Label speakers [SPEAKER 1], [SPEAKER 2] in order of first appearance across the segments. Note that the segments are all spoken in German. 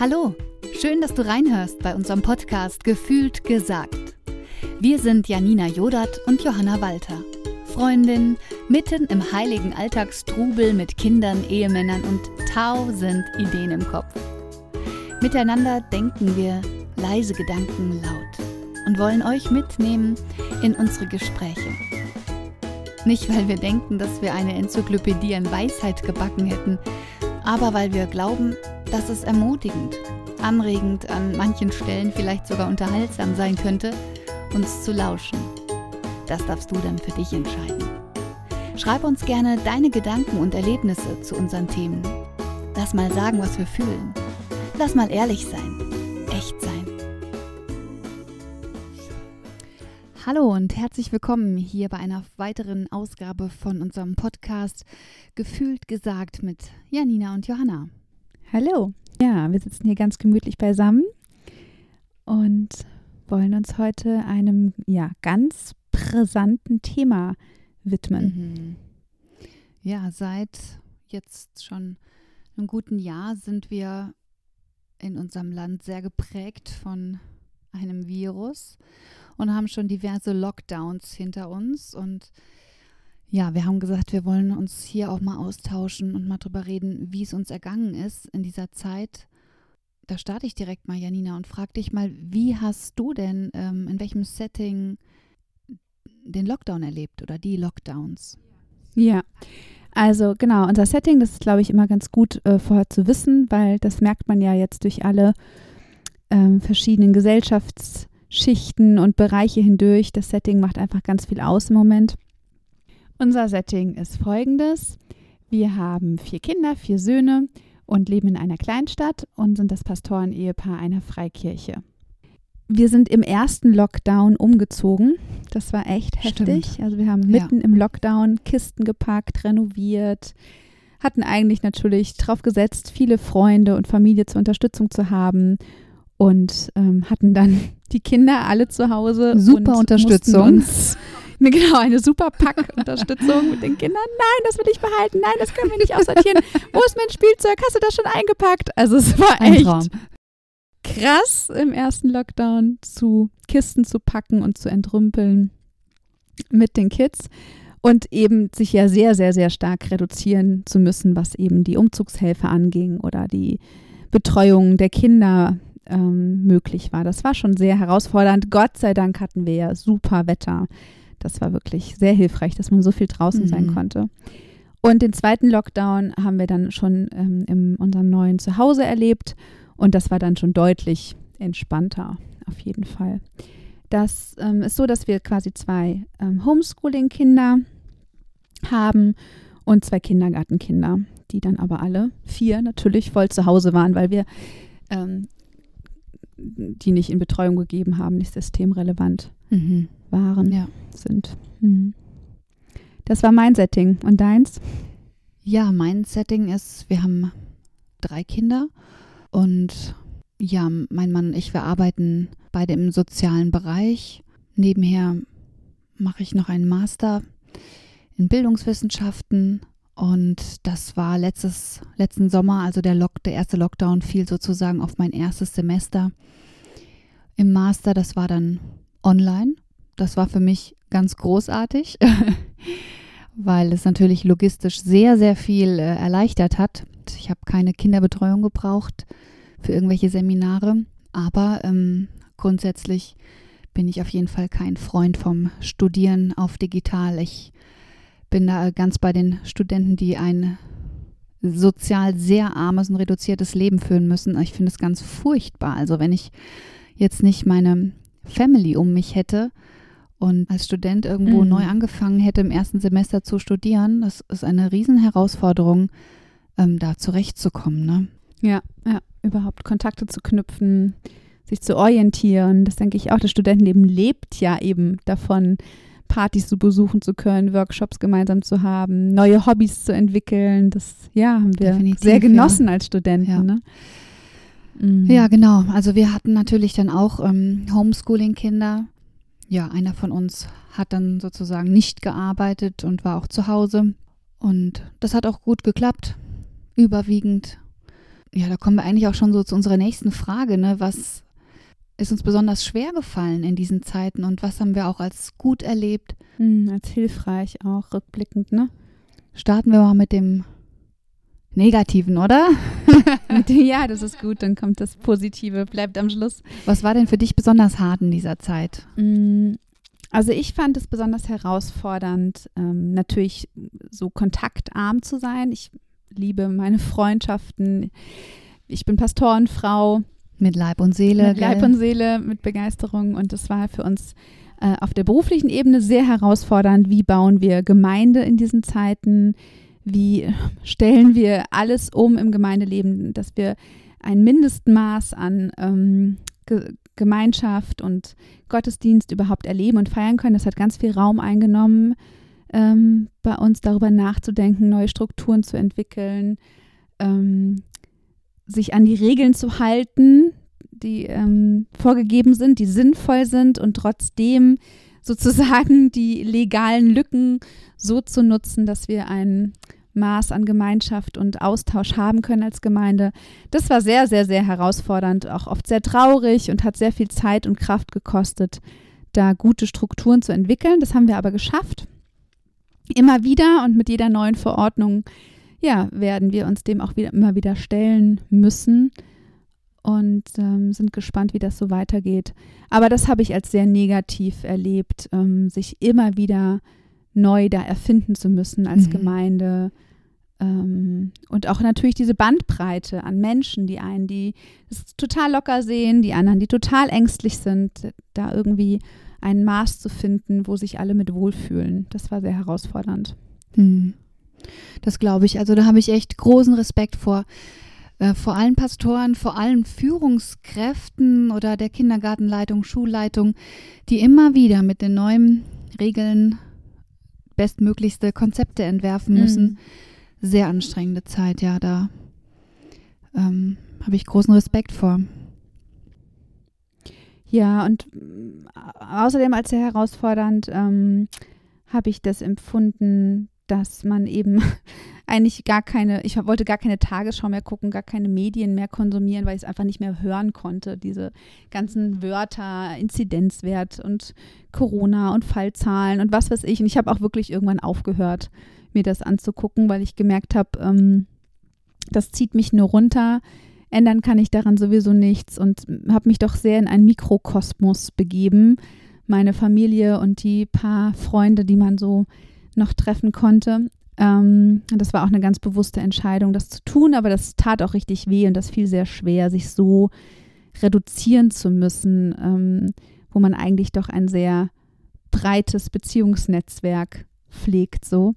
[SPEAKER 1] Hallo, schön, dass du reinhörst bei unserem Podcast Gefühlt gesagt. Wir sind Janina Jodat und Johanna Walter. Freundin, mitten im heiligen Alltagstrubel mit Kindern, Ehemännern und tausend Ideen im Kopf. Miteinander denken wir leise Gedanken laut und wollen euch mitnehmen in unsere Gespräche. Nicht, weil wir denken, dass wir eine Enzyklopädie an Weisheit gebacken hätten, aber weil wir glauben, dass es ermutigend, anregend, an manchen Stellen vielleicht sogar unterhaltsam sein könnte, uns zu lauschen. Das darfst du dann für dich entscheiden. Schreib uns gerne deine Gedanken und Erlebnisse zu unseren Themen. Lass mal sagen, was wir fühlen. Lass mal ehrlich sein, echt sein. Hallo und herzlich willkommen hier bei einer weiteren Ausgabe von unserem Podcast Gefühlt gesagt mit Janina und Johanna.
[SPEAKER 2] Hallo. Ja, wir sitzen hier ganz gemütlich beisammen und wollen uns heute einem ja ganz brisanten Thema widmen.
[SPEAKER 1] Mhm. Ja, seit jetzt schon einem guten Jahr sind wir in unserem Land sehr geprägt von einem Virus und haben schon diverse Lockdowns hinter uns und ja, wir haben gesagt, wir wollen uns hier auch mal austauschen und mal drüber reden, wie es uns ergangen ist in dieser Zeit. Da starte ich direkt mal, Janina, und frage dich mal, wie hast du denn, ähm, in welchem Setting den Lockdown erlebt oder die Lockdowns?
[SPEAKER 2] Ja, also genau, unser Setting, das ist, glaube ich, immer ganz gut äh, vorher zu wissen, weil das merkt man ja jetzt durch alle ähm, verschiedenen Gesellschaftsschichten und Bereiche hindurch. Das Setting macht einfach ganz viel aus im Moment. Unser Setting ist folgendes. Wir haben vier Kinder, vier Söhne und leben in einer Kleinstadt und sind das Pastoren-Ehepaar einer Freikirche. Wir sind im ersten Lockdown umgezogen. Das war echt heftig.
[SPEAKER 1] Stimmt.
[SPEAKER 2] Also wir haben mitten ja. im Lockdown Kisten gepackt, renoviert, hatten eigentlich natürlich drauf gesetzt, viele Freunde und Familie zur Unterstützung zu haben und ähm, hatten dann die Kinder alle zu Hause.
[SPEAKER 1] Super Unterstützung.
[SPEAKER 2] Genau, eine super Packunterstützung mit den Kindern. Nein, das will ich behalten. Nein, das können wir nicht aussortieren. Wo ist mein Spielzeug? Hast du das schon eingepackt? Also es war
[SPEAKER 1] Ein
[SPEAKER 2] echt
[SPEAKER 1] Traum.
[SPEAKER 2] krass im ersten Lockdown zu Kisten zu packen und zu entrümpeln mit den Kids und eben sich ja sehr, sehr, sehr stark reduzieren zu müssen, was eben die Umzugshilfe anging oder die Betreuung der Kinder ähm, möglich war. Das war schon sehr herausfordernd. Gott sei Dank hatten wir ja super Wetter. Das war wirklich sehr hilfreich, dass man so viel draußen
[SPEAKER 1] Mhm.
[SPEAKER 2] sein konnte. Und den zweiten Lockdown haben wir dann schon ähm, in unserem neuen Zuhause erlebt und das war dann schon deutlich entspannter, auf jeden Fall. Das ähm, ist so, dass wir quasi zwei ähm, Homeschooling-Kinder haben und zwei Kindergartenkinder, die dann aber alle vier natürlich voll zu Hause waren, weil wir ähm, die nicht in Betreuung gegeben haben, nicht systemrelevant
[SPEAKER 1] Mhm.
[SPEAKER 2] Waren,
[SPEAKER 1] Ja.
[SPEAKER 2] sind. Mhm. Das war mein Setting. Und deins?
[SPEAKER 1] Ja, mein Setting ist, wir haben drei Kinder und ja, mein Mann und ich, wir arbeiten beide im sozialen Bereich. Nebenher mache ich noch einen Master in Bildungswissenschaften und das war letztes, letzten Sommer, also der, Lock, der erste Lockdown fiel sozusagen auf mein erstes Semester im Master. Das war dann online. Das war für mich ganz großartig, weil es natürlich logistisch sehr, sehr viel äh, erleichtert hat. Ich habe keine Kinderbetreuung gebraucht für irgendwelche Seminare, aber ähm, grundsätzlich bin ich auf jeden Fall kein Freund vom Studieren auf digital. Ich bin da ganz bei den Studenten, die ein sozial sehr armes und reduziertes Leben führen müssen. Ich finde es ganz furchtbar. Also wenn ich jetzt nicht meine Family um mich hätte und als Student irgendwo
[SPEAKER 2] Mhm.
[SPEAKER 1] neu angefangen hätte, im ersten Semester zu studieren, das ist eine Riesenherausforderung, ähm, da zurechtzukommen. Ne?
[SPEAKER 2] Ja, ja, überhaupt Kontakte zu knüpfen, sich zu orientieren. Das denke ich auch. Das Studentenleben lebt ja eben davon, Partys zu besuchen zu können, Workshops gemeinsam zu haben, neue Hobbys zu entwickeln. Das ja, haben wir
[SPEAKER 1] Definitiv,
[SPEAKER 2] sehr
[SPEAKER 1] ja.
[SPEAKER 2] genossen als Studenten.
[SPEAKER 1] Ja.
[SPEAKER 2] Ne? Mhm.
[SPEAKER 1] Ja, genau. Also wir hatten natürlich dann auch ähm, Homeschooling-Kinder. Ja, einer von uns hat dann sozusagen nicht gearbeitet und war auch zu Hause. Und das hat auch gut geklappt. Überwiegend ja, da kommen wir eigentlich auch schon so zu unserer nächsten Frage, ne? Was ist uns besonders schwer gefallen in diesen Zeiten und was haben wir auch als gut erlebt?
[SPEAKER 2] Hm, als hilfreich auch rückblickend, ne?
[SPEAKER 1] Starten wir mal mit dem Negativen, oder?
[SPEAKER 2] ja, das ist gut, dann kommt das Positive, bleibt am Schluss.
[SPEAKER 1] Was war denn für dich besonders hart in dieser Zeit?
[SPEAKER 2] Hm, also ich fand es besonders herausfordernd, ähm, natürlich so kontaktarm zu sein. Ich liebe meine Freundschaften. Ich bin Pastorenfrau.
[SPEAKER 1] Mit Leib und Seele.
[SPEAKER 2] Mit Leib und Seele, mit Begeisterung. Und das war für uns äh, auf der beruflichen Ebene sehr herausfordernd. Wie bauen wir Gemeinde in diesen Zeiten? Wie stellen wir alles um im Gemeindeleben, dass wir ein Mindestmaß an ähm, Ge Gemeinschaft und Gottesdienst überhaupt erleben und feiern können. Das hat ganz viel Raum eingenommen, ähm, bei uns darüber nachzudenken, neue Strukturen zu entwickeln, ähm, sich an die Regeln zu halten, die ähm, vorgegeben sind, die sinnvoll sind und trotzdem sozusagen die legalen Lücken so zu nutzen, dass wir ein Maß an Gemeinschaft und Austausch haben können als Gemeinde. Das war sehr, sehr, sehr herausfordernd, auch oft sehr traurig und hat sehr viel Zeit und Kraft gekostet, da gute Strukturen zu entwickeln. Das haben wir aber geschafft. Immer wieder und mit jeder neuen Verordnung, ja, werden wir uns dem auch wieder, immer wieder stellen müssen und ähm, sind gespannt, wie das so weitergeht. Aber das habe ich als sehr negativ erlebt, ähm, sich immer wieder neu da erfinden zu müssen als mhm. Gemeinde. Ähm, und auch natürlich diese Bandbreite an Menschen, die einen, die es total locker sehen, die anderen, die total ängstlich sind, da irgendwie ein Maß zu finden, wo sich alle mit wohlfühlen. Das war sehr herausfordernd.
[SPEAKER 1] Mhm. Das glaube ich. Also da habe ich echt großen Respekt vor. Äh, vor allen Pastoren, vor allen Führungskräften oder der Kindergartenleitung, Schulleitung, die immer wieder mit den neuen Regeln bestmöglichste Konzepte entwerfen mhm. müssen. Mhm. Sehr anstrengende Zeit, ja, da ähm, habe ich großen Respekt vor.
[SPEAKER 2] Ja, und äh, außerdem als sehr herausfordernd ähm, habe ich das empfunden, dass man eben eigentlich gar keine, ich wollte gar keine Tagesschau mehr gucken, gar keine Medien mehr konsumieren, weil ich es einfach nicht mehr hören konnte. Diese ganzen Wörter, Inzidenzwert und Corona und Fallzahlen und was weiß ich. Und ich habe auch wirklich irgendwann aufgehört, mir das anzugucken, weil ich gemerkt habe, ähm, das zieht mich nur runter. Ändern kann ich daran sowieso nichts und habe mich doch sehr in einen Mikrokosmos begeben. Meine Familie und die paar Freunde, die man so noch treffen konnte. Ähm, das war auch eine ganz bewusste Entscheidung, das zu tun, aber das tat auch richtig weh und das fiel sehr schwer, sich so reduzieren zu müssen, ähm, wo man eigentlich doch ein sehr breites Beziehungsnetzwerk pflegt. So.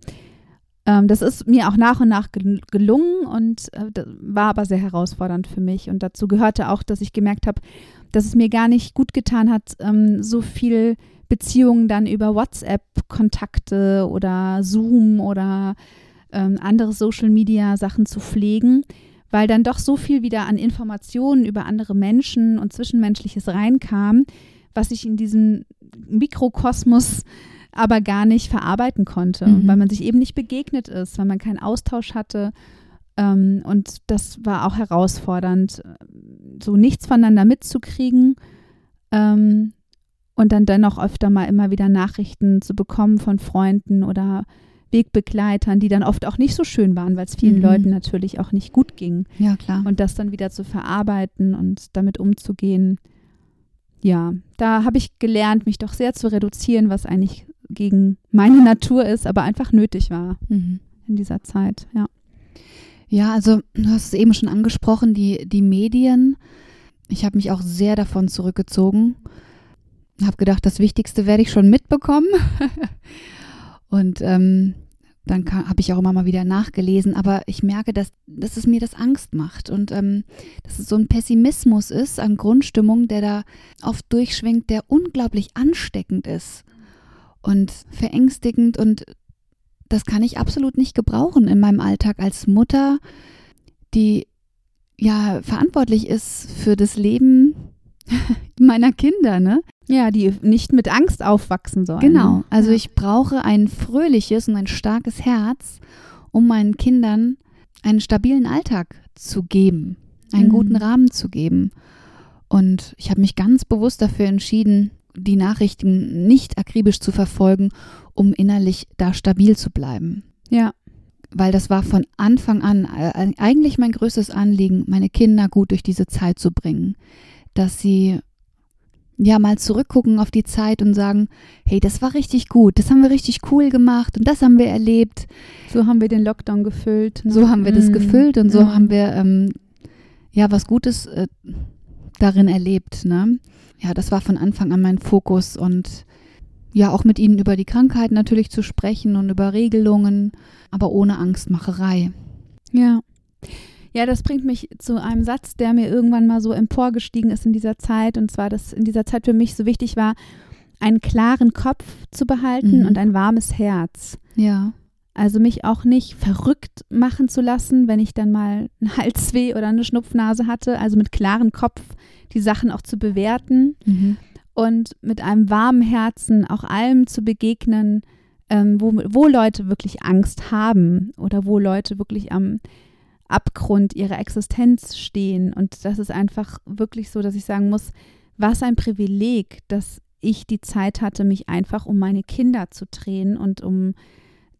[SPEAKER 2] Ähm, das ist mir auch nach und nach gelungen und äh, war aber sehr herausfordernd für mich. Und dazu gehörte auch, dass ich gemerkt habe, dass es mir gar nicht gut getan hat, ähm, so viel Beziehungen dann über WhatsApp-Kontakte oder Zoom oder ähm, andere Social-Media-Sachen zu pflegen, weil dann doch so viel wieder an Informationen über andere Menschen und Zwischenmenschliches reinkam, was ich in diesem Mikrokosmos aber gar nicht verarbeiten konnte, mhm. weil man sich eben nicht begegnet ist, weil man keinen Austausch hatte. Ähm, und das war auch herausfordernd, so nichts voneinander mitzukriegen. Ähm, und dann dennoch öfter mal immer wieder Nachrichten zu bekommen von Freunden oder Wegbegleitern, die dann oft auch nicht so schön waren, weil es vielen mhm. Leuten natürlich auch nicht gut ging.
[SPEAKER 1] Ja, klar.
[SPEAKER 2] Und das dann wieder zu verarbeiten und damit umzugehen. Ja, da habe ich gelernt, mich doch sehr zu reduzieren, was eigentlich gegen meine Natur ist, aber einfach nötig war mhm. in dieser Zeit, ja.
[SPEAKER 1] Ja, also du hast es eben schon angesprochen, die, die Medien. Ich habe mich auch sehr davon zurückgezogen habe gedacht, das Wichtigste werde ich schon mitbekommen. und ähm, dann habe ich auch immer mal wieder nachgelesen, aber ich merke, dass, dass es mir das Angst macht und ähm, dass es so ein Pessimismus ist an Grundstimmung, der da oft durchschwingt, der unglaublich ansteckend ist und verängstigend und das kann ich absolut nicht gebrauchen in meinem Alltag als Mutter, die ja verantwortlich ist für das Leben meiner Kinder, ne?
[SPEAKER 2] Ja, die nicht mit Angst aufwachsen sollen.
[SPEAKER 1] Genau. Also ja. ich brauche ein fröhliches und ein starkes Herz, um meinen Kindern einen stabilen Alltag zu geben. einen
[SPEAKER 2] Mhm.
[SPEAKER 1] guten Rahmen zu geben. Und ich habe mich ganz bewusst dafür entschieden, die Nachrichten nicht akribisch zu verfolgen, um innerlich da stabil zu bleiben.
[SPEAKER 2] Ja.
[SPEAKER 1] Weil das war von Anfang an äh, eigentlich mein größtes Anliegen, meine Kinder gut durch diese Zeit zu bringen. Dass sie ja mal zurückgucken auf die Zeit und sagen, hey, das war richtig gut, das haben wir richtig cool gemacht und das haben wir erlebt.
[SPEAKER 2] So haben wir den Lockdown gefüllt. Ne?
[SPEAKER 1] So haben wir das
[SPEAKER 2] Mhm.
[SPEAKER 1] gefüllt und so
[SPEAKER 2] Mhm.
[SPEAKER 1] haben wir ähm, ja was Gutes äh, darin erlebt. Ne? Ja, das war von Anfang an mein Fokus und ja, auch mit ihnen über die Krankheit natürlich zu sprechen und über Regelungen, aber ohne Angstmacherei.
[SPEAKER 2] Ja. Ja, das bringt mich zu einem Satz, der mir irgendwann mal so emporgestiegen ist in dieser Zeit. Und zwar, dass in dieser Zeit für mich so wichtig war, einen klaren Kopf zu behalten
[SPEAKER 1] Mhm.
[SPEAKER 2] und ein warmes Herz.
[SPEAKER 1] Ja,
[SPEAKER 2] Also mich auch nicht verrückt machen zu lassen, wenn ich dann mal einen Halsweh oder eine Schnupfnase hatte. Also mit klarem Kopf die Sachen auch zu bewerten
[SPEAKER 1] mhm.
[SPEAKER 2] und mit einem warmen Herzen auch allem zu begegnen, ähm, wo, wo Leute wirklich Angst haben oder wo Leute wirklich am Abgrund ihrer Existenz stehen. Und das ist einfach wirklich so, dass ich sagen muss, was ein Privileg, dass ich die Zeit hatte, mich einfach um meine Kinder zu drehen und um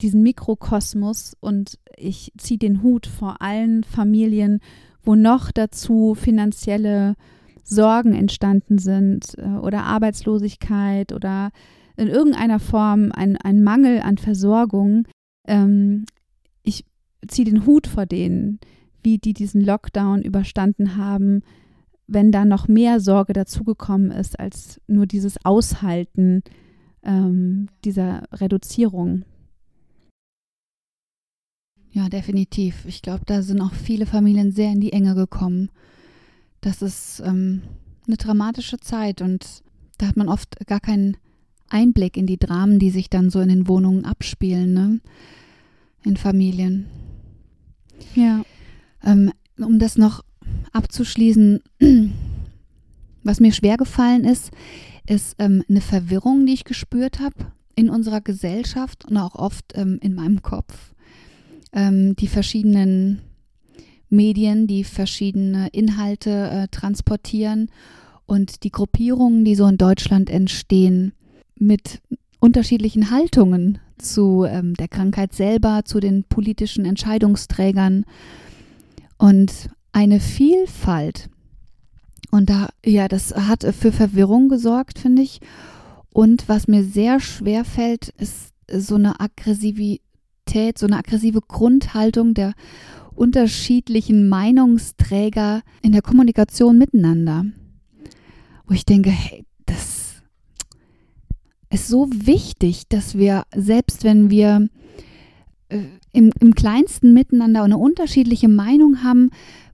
[SPEAKER 2] diesen Mikrokosmos. Und ich ziehe den Hut vor allen Familien, wo noch dazu finanzielle Sorgen entstanden sind äh, oder Arbeitslosigkeit oder in irgendeiner Form ein, ein Mangel an Versorgung. Ähm, ich ziehe den Hut vor denen, wie die diesen Lockdown überstanden haben, wenn da noch mehr Sorge dazugekommen ist als nur dieses Aushalten ähm, dieser Reduzierung.
[SPEAKER 1] Ja, definitiv. Ich glaube, da sind auch viele Familien sehr in die Enge gekommen. Das ist ähm, eine dramatische Zeit und da hat man oft gar keinen Einblick in die Dramen, die sich dann so in den Wohnungen abspielen, ne? In Familien.
[SPEAKER 2] Ja.
[SPEAKER 1] Ähm, um das noch abzuschließen, was mir schwer gefallen ist, ist ähm, eine Verwirrung, die ich gespürt habe in unserer Gesellschaft und auch oft ähm, in meinem Kopf. Ähm, die verschiedenen Medien, die verschiedene Inhalte äh, transportieren und die Gruppierungen, die so in Deutschland entstehen, mit unterschiedlichen Haltungen zu ähm, der Krankheit selber, zu den politischen Entscheidungsträgern und eine Vielfalt. Und da, ja, das hat für Verwirrung gesorgt, finde ich. Und was mir sehr schwer fällt, ist so eine Aggressivität, so eine aggressive Grundhaltung der unterschiedlichen Meinungsträger in der Kommunikation miteinander. Wo ich denke, hey, das ist so wichtig, dass wir, selbst wenn wir äh, im, im kleinsten miteinander eine unterschiedliche Meinung haben,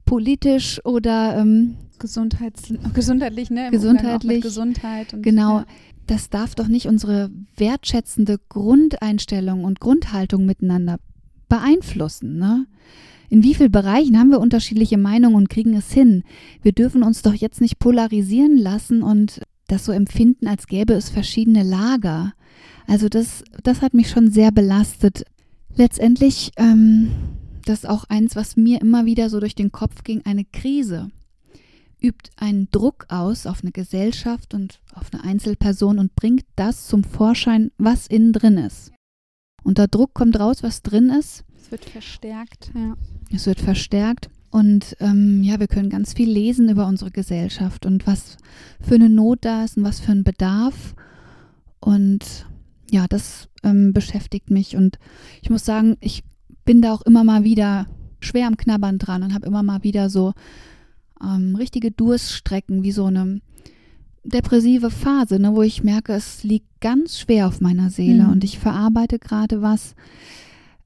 [SPEAKER 1] politisch oder ähm,
[SPEAKER 2] Gesundheits gesundheitlich, ne? Im
[SPEAKER 1] Gesundheitlich.
[SPEAKER 2] Gesundheit und
[SPEAKER 1] Genau.
[SPEAKER 2] Ja.
[SPEAKER 1] das darf doch nicht unsere wertschätzende Grundeinstellung und Grundhaltung miteinander beeinflussen. Ne? In wie vielen Bereichen haben wir unterschiedliche Meinungen und kriegen es hin? Wir dürfen uns doch jetzt nicht polarisieren lassen und das so empfinden, als gäbe es verschiedene Lager. Also das, das hat mich schon sehr belastet. Letztendlich, ähm, das ist auch eins, was mir immer wieder so durch den Kopf ging, eine Krise übt einen Druck aus auf eine Gesellschaft und auf eine Einzelperson und bringt das zum Vorschein, was innen drin ist. Unter Druck kommt raus, was drin ist.
[SPEAKER 2] Es wird verstärkt, ja.
[SPEAKER 1] Es wird verstärkt. Und ähm, ja, wir können ganz viel lesen über unsere Gesellschaft und was für eine Not da ist und was für ein Bedarf. Und ja, das ähm, beschäftigt mich. Und ich muss sagen, ich bin da auch immer mal wieder schwer am Knabbern dran und habe immer mal wieder so ähm, richtige Durststrecken, wie so eine depressive Phase, ne, wo ich merke, es liegt ganz schwer auf meiner Seele
[SPEAKER 2] Mhm.
[SPEAKER 1] und ich verarbeite gerade was,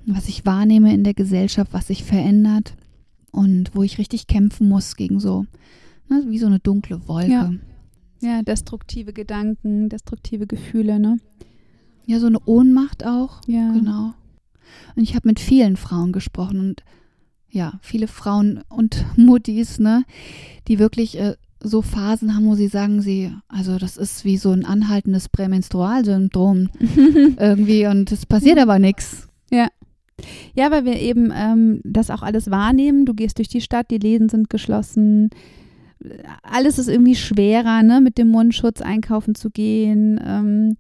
[SPEAKER 1] was ich wahrnehme in der Gesellschaft, was sich verändert und wo ich richtig kämpfen muss gegen so, ne, wie so eine dunkle Wolke.
[SPEAKER 2] Ja. Ja, destruktive Gedanken, destruktive Gefühle, ne?
[SPEAKER 1] Ja, so eine Ohnmacht auch.
[SPEAKER 2] Ja.
[SPEAKER 1] Genau. Und ich habe mit vielen Frauen gesprochen und ja, viele Frauen und Muttis, ne, die wirklich äh, so Phasen haben, wo sie sagen, sie, also das ist wie so ein anhaltendes Prämenstrualsyndrom irgendwie und es passiert aber nichts.
[SPEAKER 2] Ja. Ja, weil wir eben ähm, das auch alles wahrnehmen. Du gehst durch die Stadt, die Läden sind geschlossen. Alles ist irgendwie schwerer, ne, mit dem Mundschutz einkaufen zu gehen. Ähm,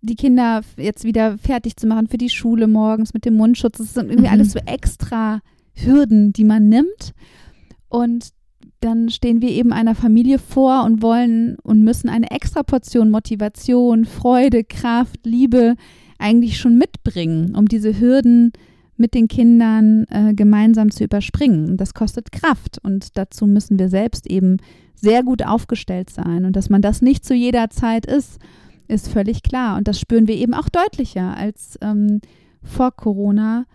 [SPEAKER 2] die Kinder jetzt wieder fertig zu machen für die Schule morgens mit dem Mundschutz. Das sind irgendwie mhm. alles so extra Hürden, die man nimmt. Und dann stehen wir eben einer Familie vor und wollen und müssen eine extra Portion Motivation, Freude, Kraft, Liebe eigentlich schon mitbringen, um diese Hürden mit den Kindern äh, gemeinsam zu überspringen. Das kostet Kraft und dazu müssen wir selbst eben sehr gut aufgestellt sein. Und dass man das nicht zu jeder Zeit ist, ist völlig klar. Und das spüren wir eben auch deutlicher als ähm, vor Corona,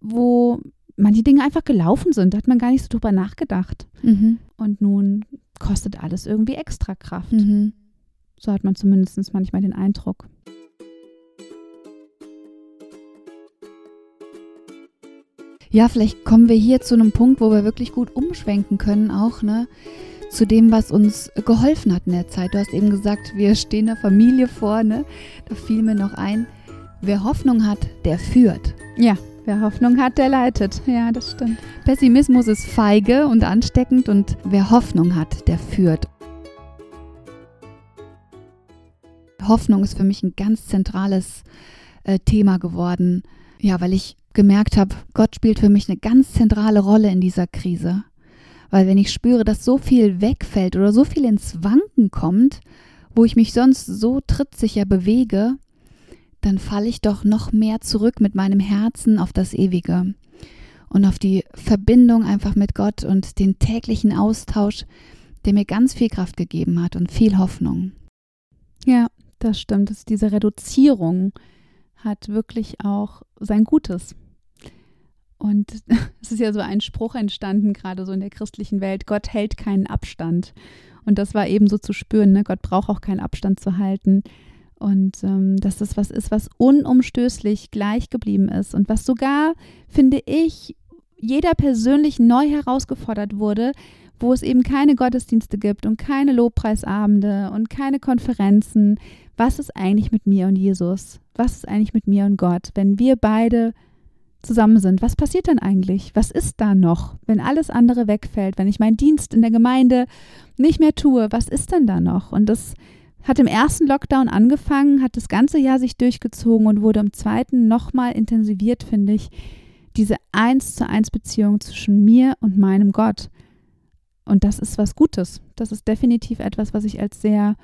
[SPEAKER 2] wo manche Dinge einfach gelaufen sind. Da hat man gar nicht so drüber nachgedacht. Mhm. Und nun kostet alles irgendwie extra Kraft. Mhm. So hat man zumindest manchmal den Eindruck.
[SPEAKER 1] Ja, vielleicht kommen wir hier zu einem Punkt, wo wir wirklich gut umschwenken können, auch, ne? Zu dem, was uns geholfen hat in der Zeit. Du hast eben gesagt, wir stehen der Familie vor, ne? Da fiel mir noch ein, wer Hoffnung hat, der führt.
[SPEAKER 2] Ja, Wer Hoffnung hat, der leitet. Ja, das stimmt.
[SPEAKER 1] Pessimismus ist feige und ansteckend und wer Hoffnung hat, der führt. Hoffnung ist für mich ein ganz zentrales äh, Thema geworden. Ja, weil ich gemerkt habe, Gott spielt für mich eine ganz zentrale Rolle in dieser Krise. Weil wenn ich spüre, dass so viel wegfällt oder so viel ins Wanken kommt, wo ich mich sonst so trittsicher bewege, dann falle ich doch noch mehr zurück mit meinem Herzen auf das Ewige und auf die Verbindung einfach mit Gott und den täglichen Austausch, der mir ganz viel Kraft gegeben hat und viel Hoffnung.
[SPEAKER 2] Ja, das stimmt. Diese Reduzierung hat wirklich auch sein Gutes. Und es ist ja so ein Spruch entstanden, gerade so in der christlichen Welt, Gott hält keinen Abstand. Und das war eben so zu spüren, ne? Gott braucht auch keinen Abstand zu halten. Und ähm, dass das was ist, was unumstößlich gleich geblieben ist und was sogar, finde ich, jeder persönlich neu herausgefordert wurde, wo es eben keine Gottesdienste gibt und keine Lobpreisabende und keine Konferenzen. Was ist eigentlich mit mir und Jesus? Was ist eigentlich mit mir und Gott, wenn wir beide zusammen sind? Was passiert dann eigentlich? Was ist da noch, wenn alles andere wegfällt, wenn ich meinen Dienst in der Gemeinde nicht mehr tue? Was ist denn da noch? Und das hat im ersten Lockdown angefangen, hat das ganze Jahr sich durchgezogen und wurde im zweiten nochmal intensiviert, finde ich, diese eins zu eins Beziehung zwischen mir und meinem Gott. Und das ist was Gutes. Das ist definitiv etwas, was ich als sehr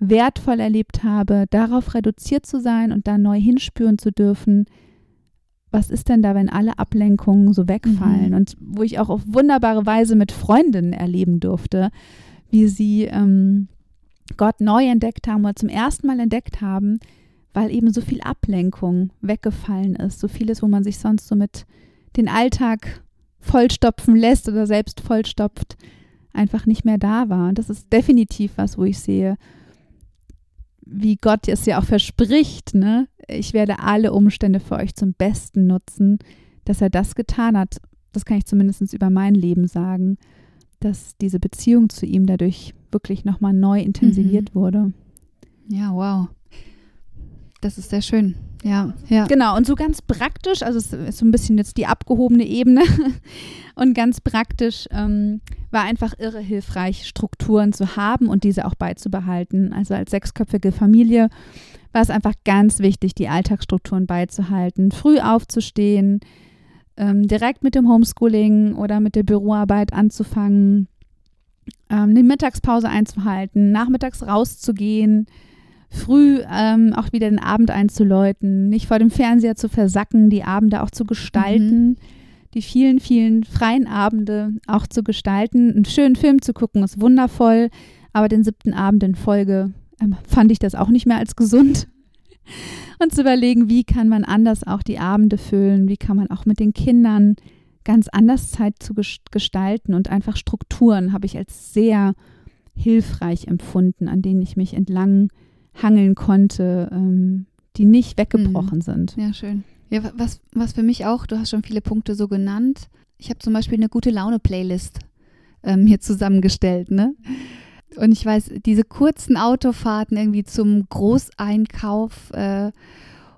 [SPEAKER 2] wertvoll erlebt habe, darauf reduziert zu sein und da neu hinspüren zu dürfen, was ist denn da, wenn alle Ablenkungen so wegfallen? Mhm. Und wo ich auch auf wunderbare Weise mit Freundinnen erleben durfte, wie sie ähm, Gott neu entdeckt haben oder zum ersten Mal entdeckt haben, weil eben so viel Ablenkung weggefallen ist, so vieles, wo man sich sonst so mit den Alltag vollstopfen lässt oder selbst vollstopft, einfach nicht mehr da war. Und das ist definitiv was, wo ich sehe, wie Gott es ja auch verspricht, ne? Ich werde alle Umstände für euch zum Besten nutzen, dass er das getan hat. Das kann ich zumindest über mein Leben sagen dass diese Beziehung zu ihm dadurch wirklich nochmal neu intensiviert mhm. wurde.
[SPEAKER 1] Ja, wow. Das ist sehr schön. Ja, ja.
[SPEAKER 2] Genau, und so ganz praktisch, also es ist so ein bisschen jetzt die abgehobene Ebene und ganz praktisch ähm, war einfach irre hilfreich, Strukturen zu haben und diese auch beizubehalten. Also als sechsköpfige Familie war es einfach ganz wichtig, die Alltagsstrukturen beizuhalten, früh aufzustehen, ähm, direkt mit dem Homeschooling oder mit der Büroarbeit anzufangen, ähm, die Mittagspause einzuhalten, nachmittags rauszugehen, früh ähm, auch wieder den Abend einzuläuten, nicht vor dem Fernseher zu versacken, die Abende auch zu gestalten. Mhm. Die vielen, vielen freien Abende auch zu gestalten. Einen schönen Film zu gucken ist wundervoll, aber den siebten Abend in Folge ähm, fand ich das auch nicht mehr als gesund und zu überlegen, wie kann man anders auch die Abende füllen, wie kann man auch mit den Kindern ganz anders Zeit zu gestalten und einfach Strukturen habe ich als sehr hilfreich empfunden, an denen ich mich entlang hangeln konnte, ähm, die nicht weggebrochen mhm. sind.
[SPEAKER 1] Ja, schön. Ja, was, was für mich auch, du hast schon viele Punkte so genannt. Ich habe zum Beispiel eine gute Laune-Playlist ähm, hier zusammengestellt, ne? Und ich weiß, diese kurzen Autofahrten irgendwie zum Großeinkauf äh,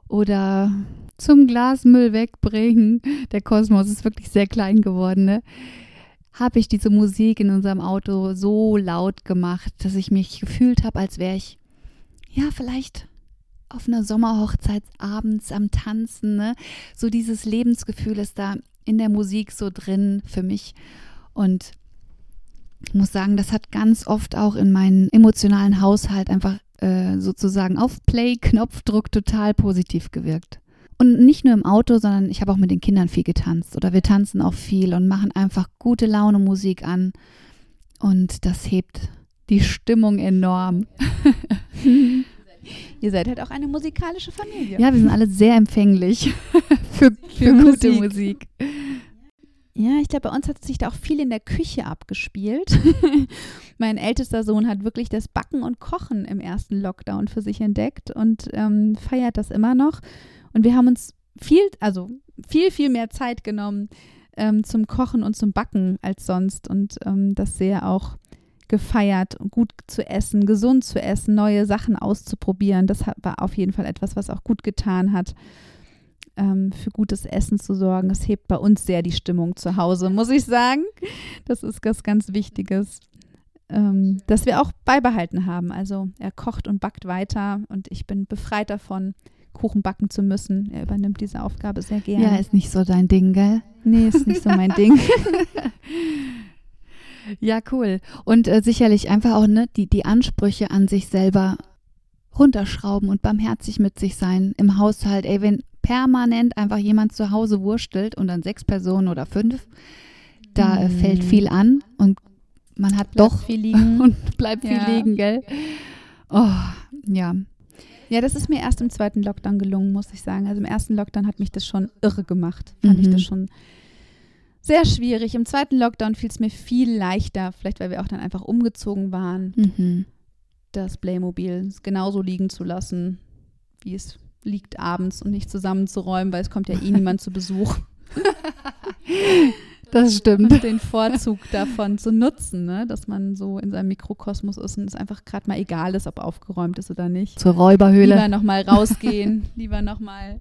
[SPEAKER 1] oder zum Glasmüll wegbringen, der Kosmos ist wirklich sehr klein geworden, ne? habe ich diese Musik in unserem Auto so laut gemacht, dass ich mich gefühlt habe, als wäre ich, ja, vielleicht auf einer Sommerhochzeit abends am Tanzen. Ne? So dieses Lebensgefühl ist da in der Musik so drin für mich. Und ich muss sagen, das hat ganz oft auch in meinen emotionalen Haushalt einfach äh, sozusagen auf Play-Knopfdruck total positiv gewirkt. Und nicht nur im Auto, sondern ich habe auch mit den Kindern viel getanzt oder wir tanzen auch viel und machen einfach gute Laune Musik an. Und das hebt die Stimmung enorm.
[SPEAKER 2] Ihr seid halt auch eine musikalische Familie.
[SPEAKER 1] Ja, wir sind alle sehr empfänglich für, für, für gute Musik. Musik.
[SPEAKER 2] Ja, ich glaube, bei uns hat sich da auch viel in der Küche abgespielt. mein ältester Sohn hat wirklich das Backen und Kochen im ersten Lockdown für sich entdeckt und ähm, feiert das immer noch. Und wir haben uns viel, also viel, viel mehr Zeit genommen ähm, zum Kochen und zum Backen als sonst und ähm, das sehr auch gefeiert, gut zu essen, gesund zu essen, neue Sachen auszuprobieren. Das war auf jeden Fall etwas, was auch gut getan hat, ähm, für gutes Essen zu sorgen. Das hebt bei uns sehr die Stimmung zu Hause, muss ich sagen. Das ist was ganz Wichtiges, ähm, das wir auch beibehalten haben. Also er kocht und backt weiter und ich bin befreit davon, Kuchen backen zu müssen. Er übernimmt diese Aufgabe sehr gerne.
[SPEAKER 1] Ja, ist nicht so dein Ding, gell?
[SPEAKER 2] Nee, ist nicht so mein Ding.
[SPEAKER 1] ja, cool. Und äh, sicherlich einfach auch ne, die, die Ansprüche an sich selber runterschrauben und barmherzig mit sich sein im Haushalt. Ey, wenn permanent einfach jemand zu Hause wurstelt und dann sechs Personen oder fünf, da äh, fällt viel an und man hat bleibt doch
[SPEAKER 2] viel liegen
[SPEAKER 1] und bleibt viel ja. liegen, gell? Oh, ja.
[SPEAKER 2] Ja, das ist mir erst im zweiten Lockdown gelungen, muss ich sagen. Also im ersten Lockdown hat mich das schon irre gemacht. Fand mhm. ich das schon sehr schwierig. Im zweiten Lockdown fiel es mir viel leichter, vielleicht weil wir auch dann einfach umgezogen waren, mhm. das Playmobil genauso liegen zu lassen, wie es liegt abends und nicht zusammenzuräumen, weil es kommt ja eh niemand zu Besuch.
[SPEAKER 1] Das stimmt.
[SPEAKER 2] Und den Vorzug davon zu nutzen, ne? dass man so in seinem Mikrokosmos ist und es einfach gerade mal egal ist, ob aufgeräumt ist oder nicht.
[SPEAKER 1] Zur Räuberhöhle.
[SPEAKER 2] Lieber nochmal rausgehen, lieber nochmal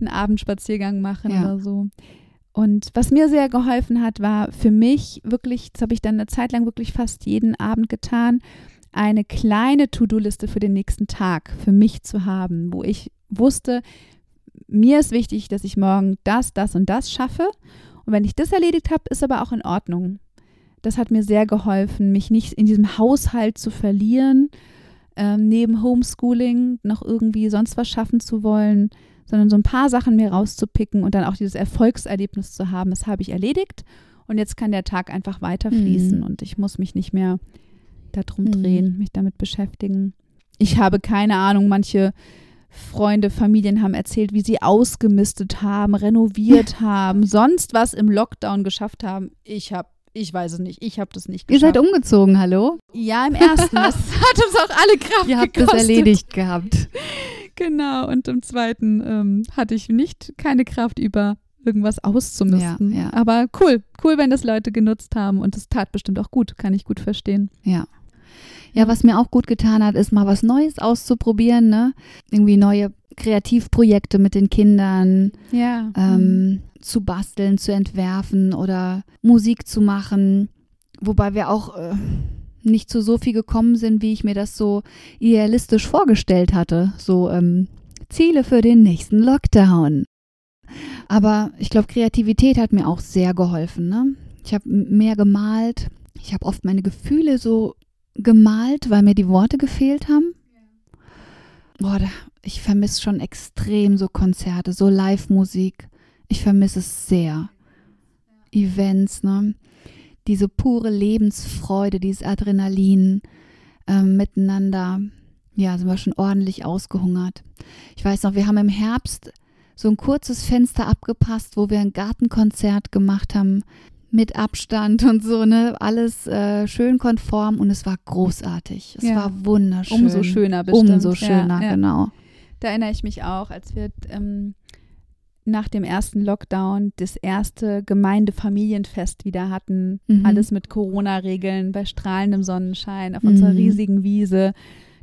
[SPEAKER 2] einen Abendspaziergang machen ja. oder so. Und was mir sehr geholfen hat, war für mich wirklich, das habe ich dann eine Zeit lang wirklich fast jeden Abend getan, eine kleine To-Do-Liste für den nächsten Tag für mich zu haben, wo ich wusste, mir ist wichtig, dass ich morgen das, das und das schaffe und wenn ich das erledigt habe, ist aber auch in Ordnung. Das hat mir sehr geholfen, mich nicht in diesem Haushalt zu verlieren, ähm, neben Homeschooling noch irgendwie sonst was schaffen zu wollen, sondern so ein paar Sachen mir rauszupicken und dann auch dieses Erfolgserlebnis zu haben. Das habe ich erledigt und jetzt kann der Tag einfach weiterfließen mhm. und ich muss mich nicht mehr darum mhm. drehen, mich damit beschäftigen. Ich habe keine Ahnung, manche Freunde, Familien haben erzählt, wie sie ausgemistet haben, renoviert haben, sonst was im Lockdown geschafft haben. Ich habe ich weiß es nicht. Ich habe das nicht
[SPEAKER 1] geschafft. Ihr seid umgezogen, hallo?
[SPEAKER 2] Ja, im ersten. Das hat uns auch alle Kraft
[SPEAKER 1] Ihr habt gekostet. das erledigt gehabt.
[SPEAKER 2] Genau. Und im zweiten ähm, hatte ich nicht keine Kraft über irgendwas auszumisten. Ja, ja. Aber cool. Cool, wenn das Leute genutzt haben. Und es tat bestimmt auch gut. Kann ich gut verstehen.
[SPEAKER 1] Ja. Ja, was mir auch gut getan hat, ist mal was Neues auszuprobieren, ne? Irgendwie neue Kreativprojekte mit den Kindern.
[SPEAKER 2] Ja.
[SPEAKER 1] Ähm, mhm. Zu basteln, zu entwerfen oder Musik zu machen. Wobei wir auch äh, nicht zu so viel gekommen sind, wie ich mir das so idealistisch vorgestellt hatte. So ähm, Ziele für den nächsten Lockdown. Aber ich glaube, Kreativität hat mir auch sehr geholfen. Ne? Ich habe mehr gemalt. Ich habe oft meine Gefühle so gemalt, weil mir die Worte gefehlt haben. Boah, ich vermisse schon extrem so Konzerte, so Live-Musik. Ich vermisse es sehr. Events, ne? Diese pure Lebensfreude, dieses Adrenalin äh, miteinander. Ja, sind wir schon ordentlich ausgehungert. Ich weiß noch, wir haben im Herbst so ein kurzes Fenster abgepasst, wo wir ein Gartenkonzert gemacht haben mit Abstand und so, ne? Alles äh, schön konform und es war großartig. Es ja. war wunderschön.
[SPEAKER 2] Umso schöner bestimmt.
[SPEAKER 1] Umso schöner, ja, genau.
[SPEAKER 2] Da erinnere ich mich auch, als wir ähm, nach dem ersten Lockdown das erste Gemeindefamilienfest wieder hatten. Mhm. Alles mit Corona-Regeln, bei strahlendem Sonnenschein, auf mhm. unserer riesigen Wiese.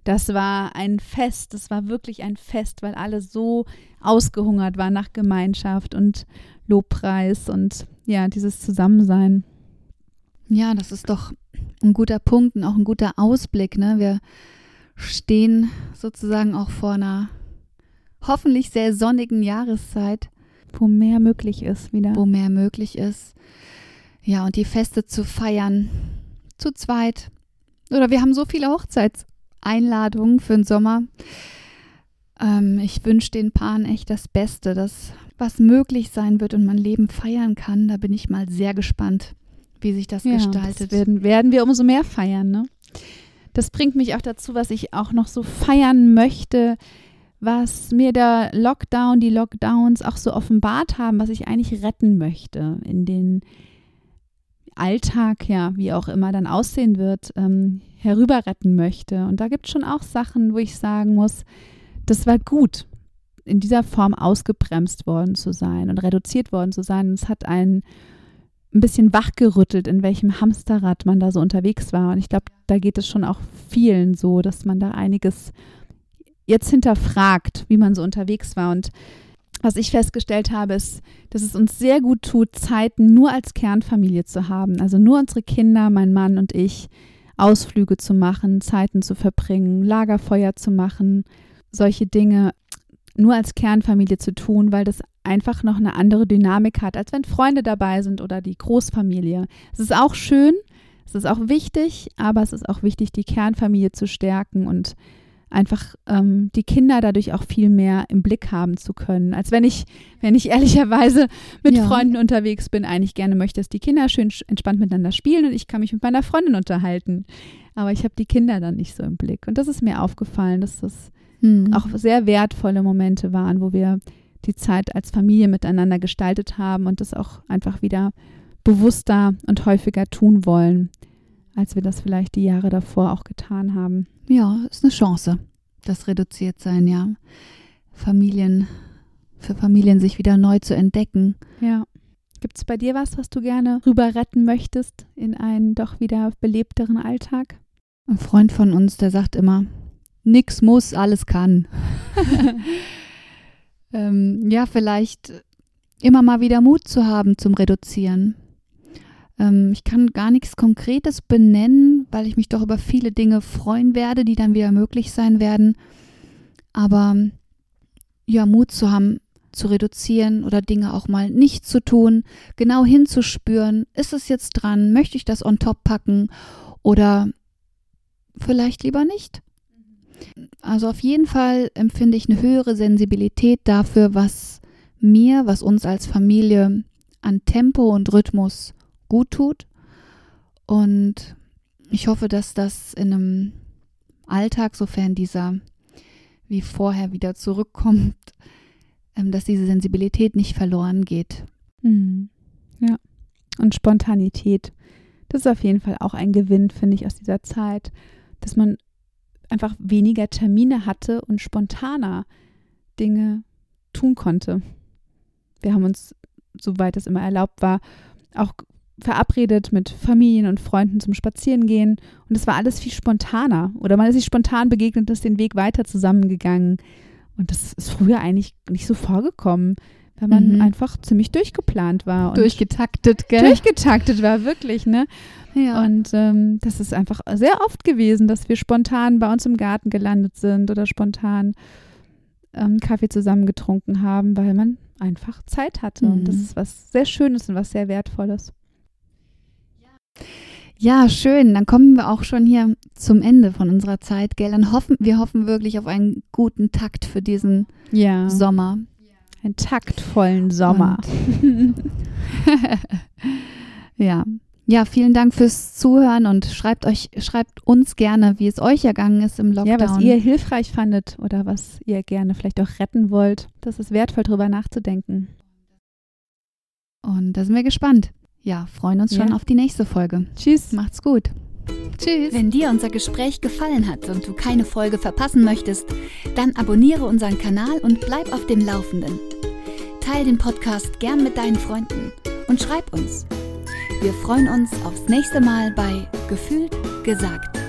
[SPEAKER 2] Das war ein Fest, das war wirklich ein Fest, weil alle so ausgehungert waren nach Gemeinschaft und Lobpreis und ja, dieses Zusammensein.
[SPEAKER 1] Ja, das ist doch ein guter Punkt und auch ein guter Ausblick. Ne? Wir stehen sozusagen auch vor einer hoffentlich sehr sonnigen Jahreszeit.
[SPEAKER 2] Wo mehr möglich ist wieder.
[SPEAKER 1] Wo mehr möglich ist. Ja, und die Feste zu feiern, zu zweit. Oder wir haben so viele Hochzeitseinladungen für den Sommer. Ähm, ich wünsche den Paaren echt das Beste, dass was möglich sein wird und man Leben feiern kann. Da bin ich mal sehr gespannt, wie sich das ja, gestaltet.
[SPEAKER 2] Das werden, werden wir umso mehr feiern, ne? Das bringt mich auch dazu, was ich auch noch so feiern möchte, was mir der Lockdown, die Lockdowns auch so offenbart haben, was ich eigentlich retten möchte in den Alltag, ja, wie auch immer dann aussehen wird, ähm, herüber retten möchte. Und da gibt es schon auch Sachen, wo ich sagen muss, das war gut, in dieser Form ausgebremst worden zu sein und reduziert worden zu sein. Es hat einen ein bisschen wachgerüttelt, in welchem Hamsterrad man da so unterwegs war. Und ich glaube, da geht es schon auch vielen so, dass man da einiges jetzt hinterfragt, wie man so unterwegs war. Und was ich festgestellt habe, ist, dass es uns sehr gut tut, Zeiten nur als Kernfamilie zu haben. Also nur unsere Kinder, mein Mann und ich, Ausflüge zu machen, Zeiten zu verbringen, Lagerfeuer zu machen, solche Dinge nur als Kernfamilie zu tun, weil das einfach noch eine andere Dynamik hat, als wenn Freunde dabei sind oder die Großfamilie. Es ist auch schön, es ist auch wichtig, aber es ist auch wichtig, die Kernfamilie zu stärken und einfach ähm, die Kinder dadurch auch viel mehr im Blick haben zu können. Als wenn ich, wenn ich ehrlicherweise mit ja. Freunden unterwegs bin, eigentlich gerne möchte, dass die Kinder schön entspannt miteinander spielen und ich kann mich mit meiner Freundin unterhalten. Aber ich habe die Kinder dann nicht so im Blick. Und das ist mir aufgefallen, dass das mhm. auch sehr wertvolle Momente waren, wo wir die Zeit als Familie miteinander gestaltet haben und das auch einfach wieder bewusster und häufiger tun wollen, als wir das vielleicht die Jahre davor auch getan haben.
[SPEAKER 1] Ja, ist eine Chance, das reduziert sein, ja. Familien, für Familien sich wieder neu zu entdecken.
[SPEAKER 2] Ja. Gibt es bei dir was, was du gerne rüber retten möchtest in einen doch wieder belebteren Alltag?
[SPEAKER 1] Ein Freund von uns, der sagt immer, nix muss, alles kann. ähm, ja, vielleicht immer mal wieder Mut zu haben zum Reduzieren. Ähm, ich kann gar nichts Konkretes benennen, weil ich mich doch über viele Dinge freuen werde, die dann wieder möglich sein werden. Aber ja, Mut zu haben, zu reduzieren oder Dinge auch mal nicht zu tun, genau hinzuspüren, ist es jetzt dran, möchte ich das on top packen oder vielleicht lieber nicht. Also auf jeden Fall empfinde ich eine höhere Sensibilität dafür, was mir, was uns als Familie an Tempo und Rhythmus gut tut. Und ich hoffe, dass das in einem Alltag, sofern dieser wie vorher wieder zurückkommt, ähm, dass diese Sensibilität nicht verloren geht.
[SPEAKER 2] Mhm. Ja. Und Spontanität. Das ist auf jeden Fall auch ein Gewinn, finde ich, aus dieser Zeit, dass man einfach weniger Termine hatte und spontaner Dinge tun konnte. Wir haben uns, soweit es immer erlaubt war, auch verabredet mit Familien und Freunden zum Spazierengehen. Und es war alles viel spontaner. Oder man ist sich spontan begegnet ist den Weg weiter zusammengegangen. Und das ist früher eigentlich nicht so vorgekommen, weil man mhm. einfach ziemlich durchgeplant war.
[SPEAKER 1] Und durchgetaktet, gell?
[SPEAKER 2] Durchgetaktet war, wirklich, ne? Ja. Und ähm, das ist einfach sehr oft gewesen, dass wir spontan bei uns im Garten gelandet sind oder spontan ähm, Kaffee zusammen getrunken haben, weil man einfach Zeit hatte. Mhm. Und das mhm. ist was sehr Schönes und was sehr Wertvolles.
[SPEAKER 1] Ja, schön. Dann kommen wir auch schon hier zum Ende von unserer Zeit, gell? Dann hoffen wir hoffen wirklich auf einen guten Takt für diesen ja. Sommer.
[SPEAKER 2] Einen taktvollen Sommer.
[SPEAKER 1] ja. Ja, vielen Dank fürs Zuhören und schreibt euch, schreibt uns gerne, wie es euch ergangen ist im Lockdown.
[SPEAKER 2] Ja, was ihr hilfreich fandet oder was ihr gerne vielleicht auch retten wollt. Das ist wertvoll, darüber nachzudenken.
[SPEAKER 1] Und da sind wir gespannt. Ja, freuen uns schon auf die nächste Folge.
[SPEAKER 2] Tschüss. Macht's gut.
[SPEAKER 1] Tschüss. Wenn dir unser Gespräch gefallen hat und du keine Folge verpassen möchtest, dann abonniere unseren Kanal und bleib auf dem Laufenden. Teil den Podcast gern mit deinen Freunden und schreib uns. Wir freuen uns aufs nächste Mal bei Gefühlt gesagt.